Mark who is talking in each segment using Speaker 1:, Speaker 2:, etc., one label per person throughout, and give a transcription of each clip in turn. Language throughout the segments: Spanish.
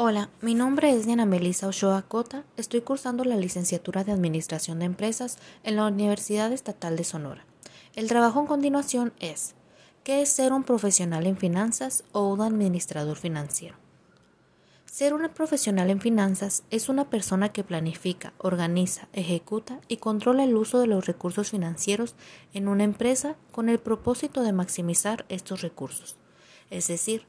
Speaker 1: Hola, mi nombre es Diana Melissa Ochoa Cota. Estoy cursando la licenciatura de Administración de Empresas en la Universidad Estatal de Sonora. El trabajo en continuación es ¿qué es ser un profesional en finanzas o un administrador financiero? Ser un profesional en finanzas es una persona que planifica, organiza, ejecuta y controla el uso de los recursos financieros en una empresa con el propósito de maximizar estos recursos, es decir,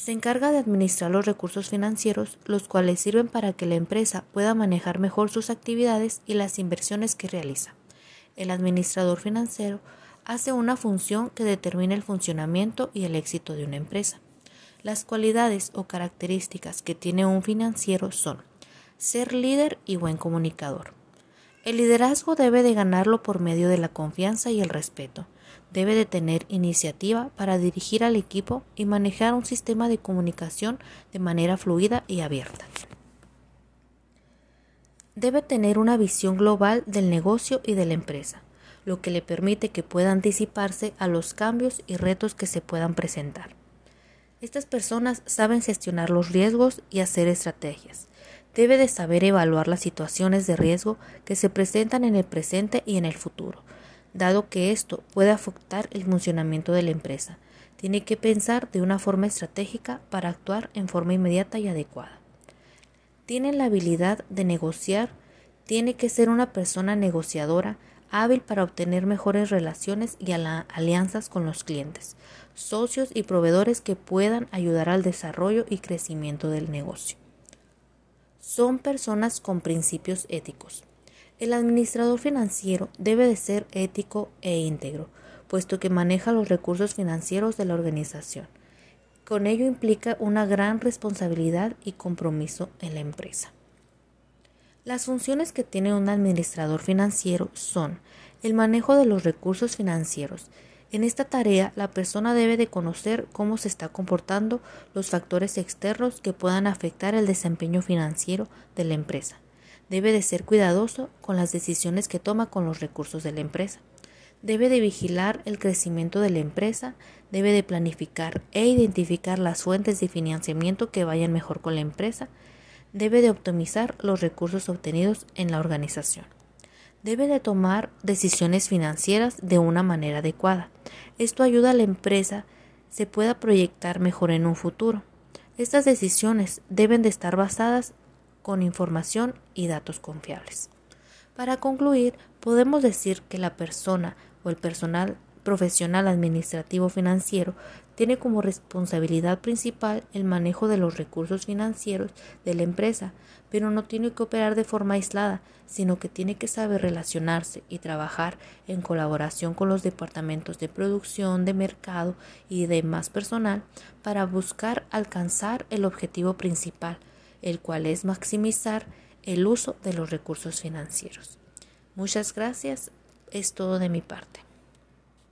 Speaker 1: se encarga de administrar los recursos financieros, los cuales sirven para que la empresa pueda manejar mejor sus actividades y las inversiones que realiza. El administrador financiero hace una función que determina el funcionamiento y el éxito de una empresa. Las cualidades o características que tiene un financiero son ser líder y buen comunicador. El liderazgo debe de ganarlo por medio de la confianza y el respeto debe de tener iniciativa para dirigir al equipo y manejar un sistema de comunicación de manera fluida y abierta. Debe tener una visión global del negocio y de la empresa, lo que le permite que pueda anticiparse a los cambios y retos que se puedan presentar. Estas personas saben gestionar los riesgos y hacer estrategias. Debe de saber evaluar las situaciones de riesgo que se presentan en el presente y en el futuro, dado que esto puede afectar el funcionamiento de la empresa. Tiene que pensar de una forma estratégica para actuar en forma inmediata y adecuada. Tiene la habilidad de negociar, tiene que ser una persona negociadora, hábil para obtener mejores relaciones y alianzas con los clientes, socios y proveedores que puedan ayudar al desarrollo y crecimiento del negocio. Son personas con principios éticos. El administrador financiero debe de ser ético e íntegro, puesto que maneja los recursos financieros de la organización. Con ello implica una gran responsabilidad y compromiso en la empresa. Las funciones que tiene un administrador financiero son el manejo de los recursos financieros. En esta tarea, la persona debe de conocer cómo se está comportando los factores externos que puedan afectar el desempeño financiero de la empresa Debe de ser cuidadoso con las decisiones que toma con los recursos de la empresa. Debe de vigilar el crecimiento de la empresa, debe de planificar e identificar las fuentes de financiamiento que vayan mejor con la empresa, debe de optimizar los recursos obtenidos en la organización. Debe de tomar decisiones financieras de una manera adecuada. Esto ayuda a la empresa se pueda proyectar mejor en un futuro. Estas decisiones deben de estar basadas con información y datos confiables. Para concluir, podemos decir que la persona o el personal profesional administrativo financiero tiene como responsabilidad principal el manejo de los recursos financieros de la empresa, pero no tiene que operar de forma aislada, sino que tiene que saber relacionarse y trabajar en colaboración con los departamentos de producción, de mercado y demás personal para buscar alcanzar el objetivo principal, el cual es maximizar el uso de los recursos financieros. Muchas gracias, es todo de mi parte.